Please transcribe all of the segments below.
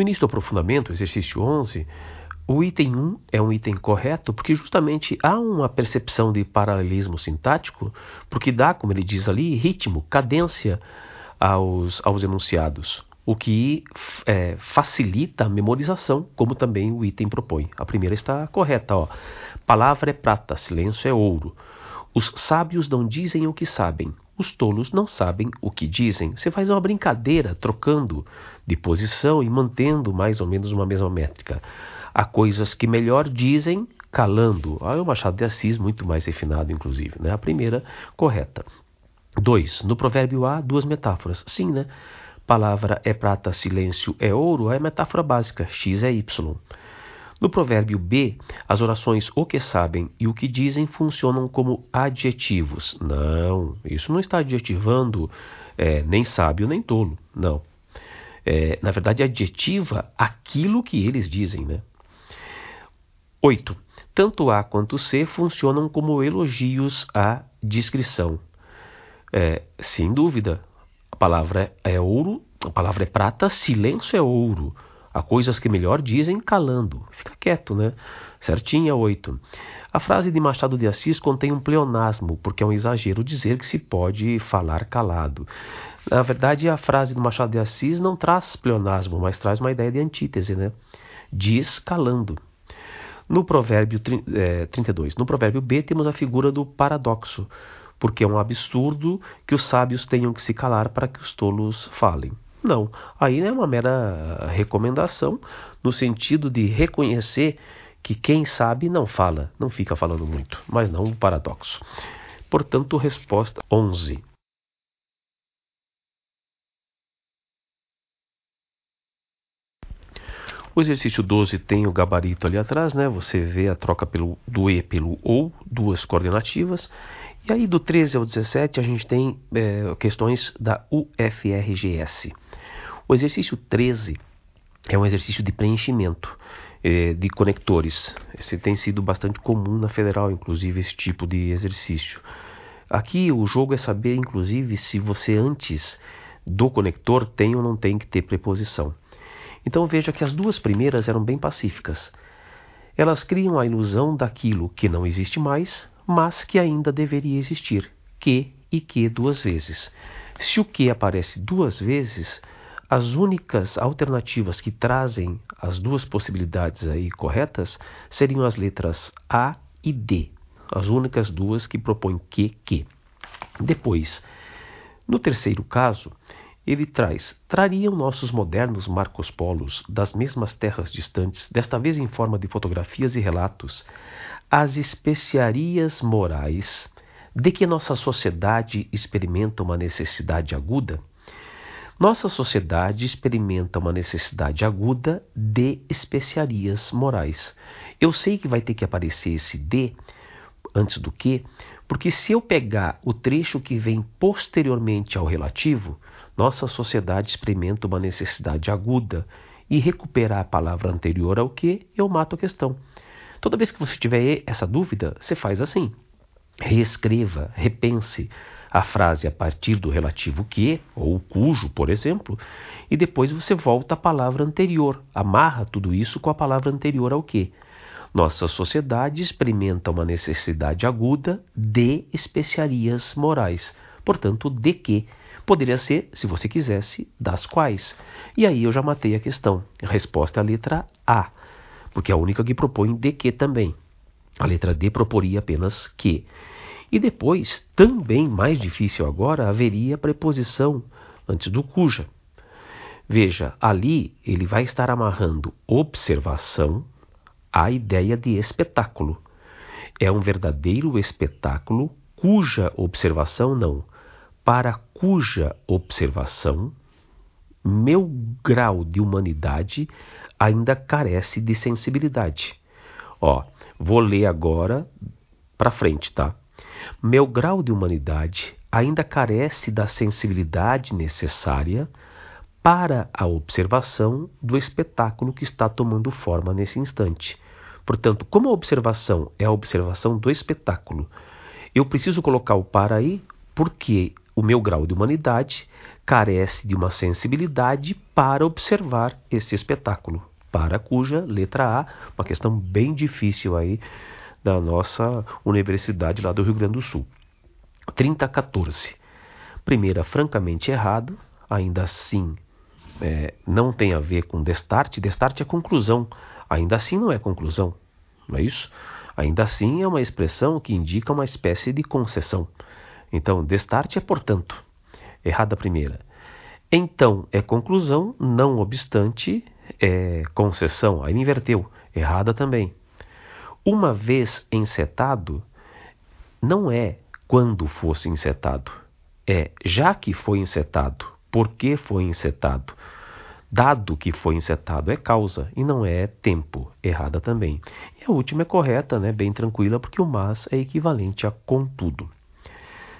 No início do aprofundamento, exercício 11, o item 1 é um item correto porque justamente há uma percepção de paralelismo sintático, porque dá, como ele diz ali, ritmo, cadência aos, aos enunciados, o que é, facilita a memorização, como também o item propõe. A primeira está correta, ó. Palavra é prata, silêncio é ouro. Os sábios não dizem o que sabem, os tolos não sabem o que dizem. Você faz uma brincadeira trocando de posição e mantendo mais ou menos uma mesma métrica. Há coisas que melhor dizem calando. Aí o Machado de Assis, muito mais refinado, inclusive. Né? A primeira, correta. Dois, no provérbio A, duas metáforas. Sim, né? Palavra é prata, silêncio é ouro, é metáfora básica, X é Y. No provérbio B, as orações o que sabem e o que dizem funcionam como adjetivos. Não, isso não está adjetivando é, nem sábio nem tolo. Não. É, na verdade, adjetiva aquilo que eles dizem, né? 8. Tanto A quanto C funcionam como elogios à descrição. É, sem dúvida, a palavra é ouro, a palavra é prata, silêncio é ouro. Há coisas que melhor dizem calando. Fica quieto, né? Certinha, 8. A frase de Machado de Assis contém um pleonasmo, porque é um exagero dizer que se pode falar calado. Na verdade, a frase do Machado de Assis não traz pleonasmo, mas traz uma ideia de antítese, né? Diz calando. No provérbio é, 32, no provérbio B, temos a figura do paradoxo, porque é um absurdo que os sábios tenham que se calar para que os tolos falem. Não, aí é uma mera recomendação no sentido de reconhecer que quem sabe não fala, não fica falando muito, mas não um paradoxo. Portanto, resposta 11. O exercício 12 tem o gabarito ali atrás, né? Você vê a troca pelo, do E pelo OU, duas coordenativas. E aí do 13 ao 17 a gente tem é, questões da UFRGS. O exercício 13 é um exercício de preenchimento é, de conectores. Esse tem sido bastante comum na federal, inclusive, esse tipo de exercício. Aqui o jogo é saber, inclusive, se você antes do conector tem ou não tem que ter preposição. Então veja que as duas primeiras eram bem pacíficas. Elas criam a ilusão daquilo que não existe mais, mas que ainda deveria existir, que e que duas vezes. Se o que aparece duas vezes, as únicas alternativas que trazem as duas possibilidades aí corretas seriam as letras A e D, as únicas duas que propõem que que. Depois, no terceiro caso, ele traz: trariam nossos modernos Marcos Polos das mesmas terras distantes, desta vez em forma de fotografias e relatos, as especiarias morais de que nossa sociedade experimenta uma necessidade aguda? Nossa sociedade experimenta uma necessidade aguda de especiarias morais. Eu sei que vai ter que aparecer esse de antes do que, porque se eu pegar o trecho que vem posteriormente ao relativo, nossa sociedade experimenta uma necessidade aguda e recuperar a palavra anterior ao que, eu mato a questão. Toda vez que você tiver essa dúvida, você faz assim. Reescreva, repense a frase a partir do relativo que, ou cujo, por exemplo, e depois você volta à palavra anterior, amarra tudo isso com a palavra anterior ao que. Nossa sociedade experimenta uma necessidade aguda de especiarias morais, portanto, de que Poderia ser, se você quisesse, das quais. E aí eu já matei a questão. A resposta é a letra A, porque é a única que propõe de que também. A letra D proporia apenas que. E depois, também mais difícil agora, haveria a preposição antes do cuja. Veja, ali ele vai estar amarrando observação à ideia de espetáculo. É um verdadeiro espetáculo cuja observação não para cuja observação meu grau de humanidade ainda carece de sensibilidade. Ó, vou ler agora para frente, tá? Meu grau de humanidade ainda carece da sensibilidade necessária para a observação do espetáculo que está tomando forma nesse instante. Portanto, como a observação é a observação do espetáculo, eu preciso colocar o para aí porque o meu grau de humanidade carece de uma sensibilidade para observar esse espetáculo, para cuja letra A, uma questão bem difícil aí da nossa universidade lá do Rio Grande do Sul. 3014. Primeira, francamente errado, ainda assim é, não tem a ver com destarte. Destarte é conclusão, ainda assim não é conclusão, não é isso? Ainda assim é uma expressão que indica uma espécie de concessão. Então, destarte é portanto. Errada primeira. Então é conclusão, não obstante, é concessão. Aí inverteu. Errada também. Uma vez encetado, não é quando fosse encetado. É já que foi encetado. Por que foi encetado? Dado que foi encetado é causa e não é tempo. Errada também. E a última é correta, né? bem tranquila, porque o mas é equivalente a contudo.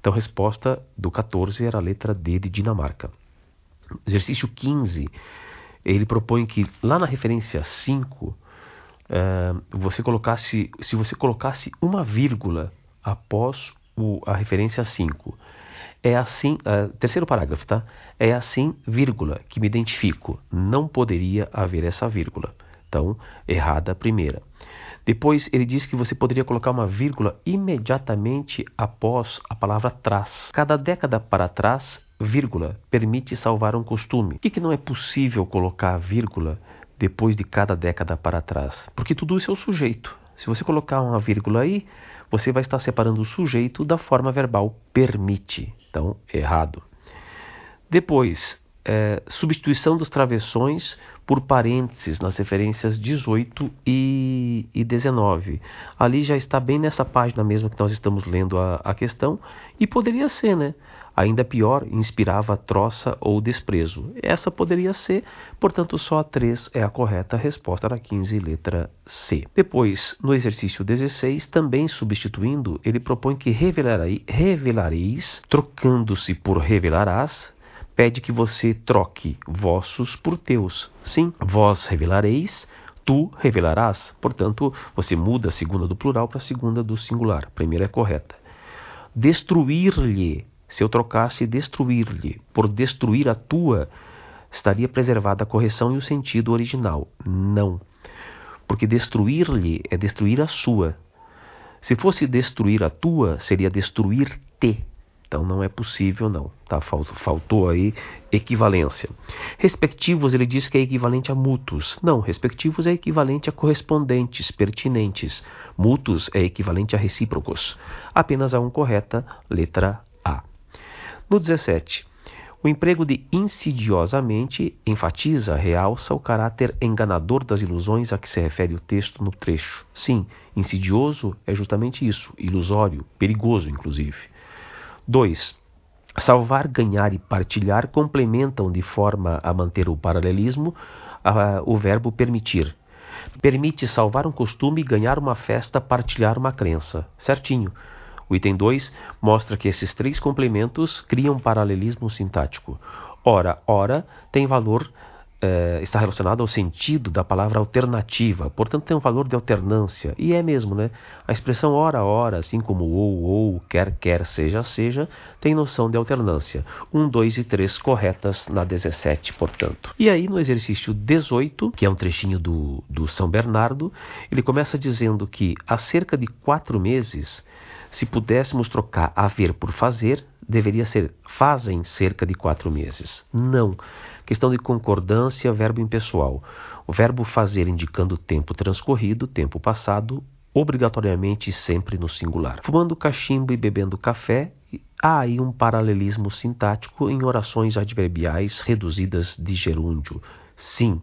Então, a resposta do 14 era a letra D de Dinamarca. Exercício 15, ele propõe que lá na referência 5, eh, você colocasse, se você colocasse uma vírgula após o, a referência 5, é assim, uh, terceiro parágrafo, tá? É assim, vírgula, que me identifico. Não poderia haver essa vírgula. Então, errada a primeira. Depois ele diz que você poderia colocar uma vírgula imediatamente após a palavra trás. Cada década para trás, vírgula, permite salvar um costume. Por que, que não é possível colocar vírgula depois de cada década para trás? Porque tudo isso é o sujeito. Se você colocar uma vírgula aí, você vai estar separando o sujeito da forma verbal permite. Então, errado. Depois, é, substituição dos travessões por parênteses nas referências 18 e, e 19. Ali já está bem nessa página mesmo que nós estamos lendo a, a questão, e poderia ser, né? Ainda pior, inspirava troça ou desprezo. Essa poderia ser, portanto, só a 3 é a correta resposta na 15, letra C. Depois, no exercício 16, também substituindo, ele propõe que revelarei, revelareis, trocando-se por revelarás, pede que você troque vossos por teus. Sim, vós revelareis, tu revelarás. Portanto, você muda a segunda do plural para a segunda do singular. A primeira é correta. Destruir-lhe, se eu trocasse destruir-lhe por destruir a tua, estaria preservada a correção e o sentido original. Não. Porque destruir-lhe é destruir a sua. Se fosse destruir a tua, seria destruir-te. Então não é possível não, tá? Faltou aí equivalência. Respectivos ele diz que é equivalente a mútuos. Não, respectivos é equivalente a correspondentes, pertinentes. Mútuos é equivalente a recíprocos. Apenas a um correta, letra. No 17, o emprego de insidiosamente enfatiza, realça o caráter enganador das ilusões a que se refere o texto no trecho. Sim, insidioso é justamente isso, ilusório, perigoso, inclusive. 2. Salvar, ganhar e partilhar complementam de forma a manter o paralelismo a, o verbo permitir. Permite salvar um costume, ganhar uma festa, partilhar uma crença. Certinho. O item 2 mostra que esses três complementos criam paralelismo sintático. Ora, ora tem valor é, está relacionado ao sentido da palavra alternativa, portanto tem um valor de alternância. E é mesmo, né? A expressão ora, ora, assim como ou, ou, quer, quer, seja, seja, tem noção de alternância. 1, 2 e 3 corretas na 17, portanto. E aí no exercício 18, que é um trechinho do, do São Bernardo, ele começa dizendo que há cerca de quatro meses, se pudéssemos trocar haver por fazer, deveria ser fazem cerca de quatro meses. Não. Questão de concordância, verbo impessoal. O verbo fazer indicando tempo transcorrido, tempo passado, obrigatoriamente sempre no singular. Fumando cachimbo e bebendo café, há aí um paralelismo sintático em orações adverbiais reduzidas de gerúndio. Sim,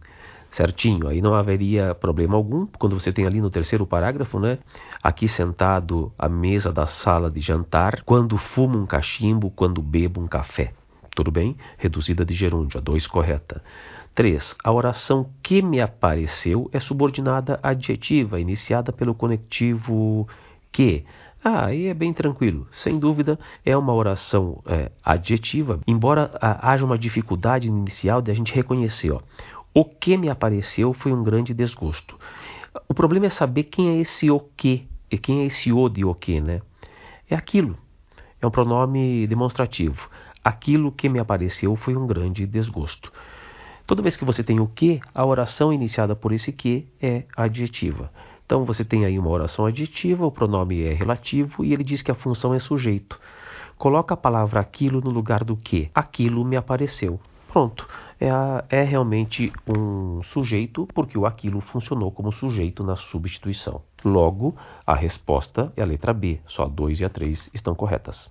certinho, aí não haveria problema algum, quando você tem ali no terceiro parágrafo, né? Aqui sentado à mesa da sala de jantar, quando fumo um cachimbo, quando bebo um café. Tudo bem? Reduzida de gerúndio, a 2 correta. 3. A oração que me apareceu é subordinada adjetiva, iniciada pelo conectivo que. Ah, aí é bem tranquilo. Sem dúvida, é uma oração é, adjetiva, embora a, haja uma dificuldade inicial de a gente reconhecer. Ó, o que me apareceu foi um grande desgosto. O problema é saber quem é esse o que, e quem é esse o de o que, né? É aquilo. É um pronome demonstrativo. Aquilo que me apareceu foi um grande desgosto. Toda vez que você tem o que, a oração iniciada por esse que é adjetiva. Então você tem aí uma oração adjetiva, o pronome é relativo e ele diz que a função é sujeito. Coloca a palavra aquilo no lugar do que. Aquilo me apareceu. Pronto. É, a, é realmente um sujeito, porque o aquilo funcionou como sujeito na substituição. Logo, a resposta é a letra B. Só a 2 e a 3 estão corretas.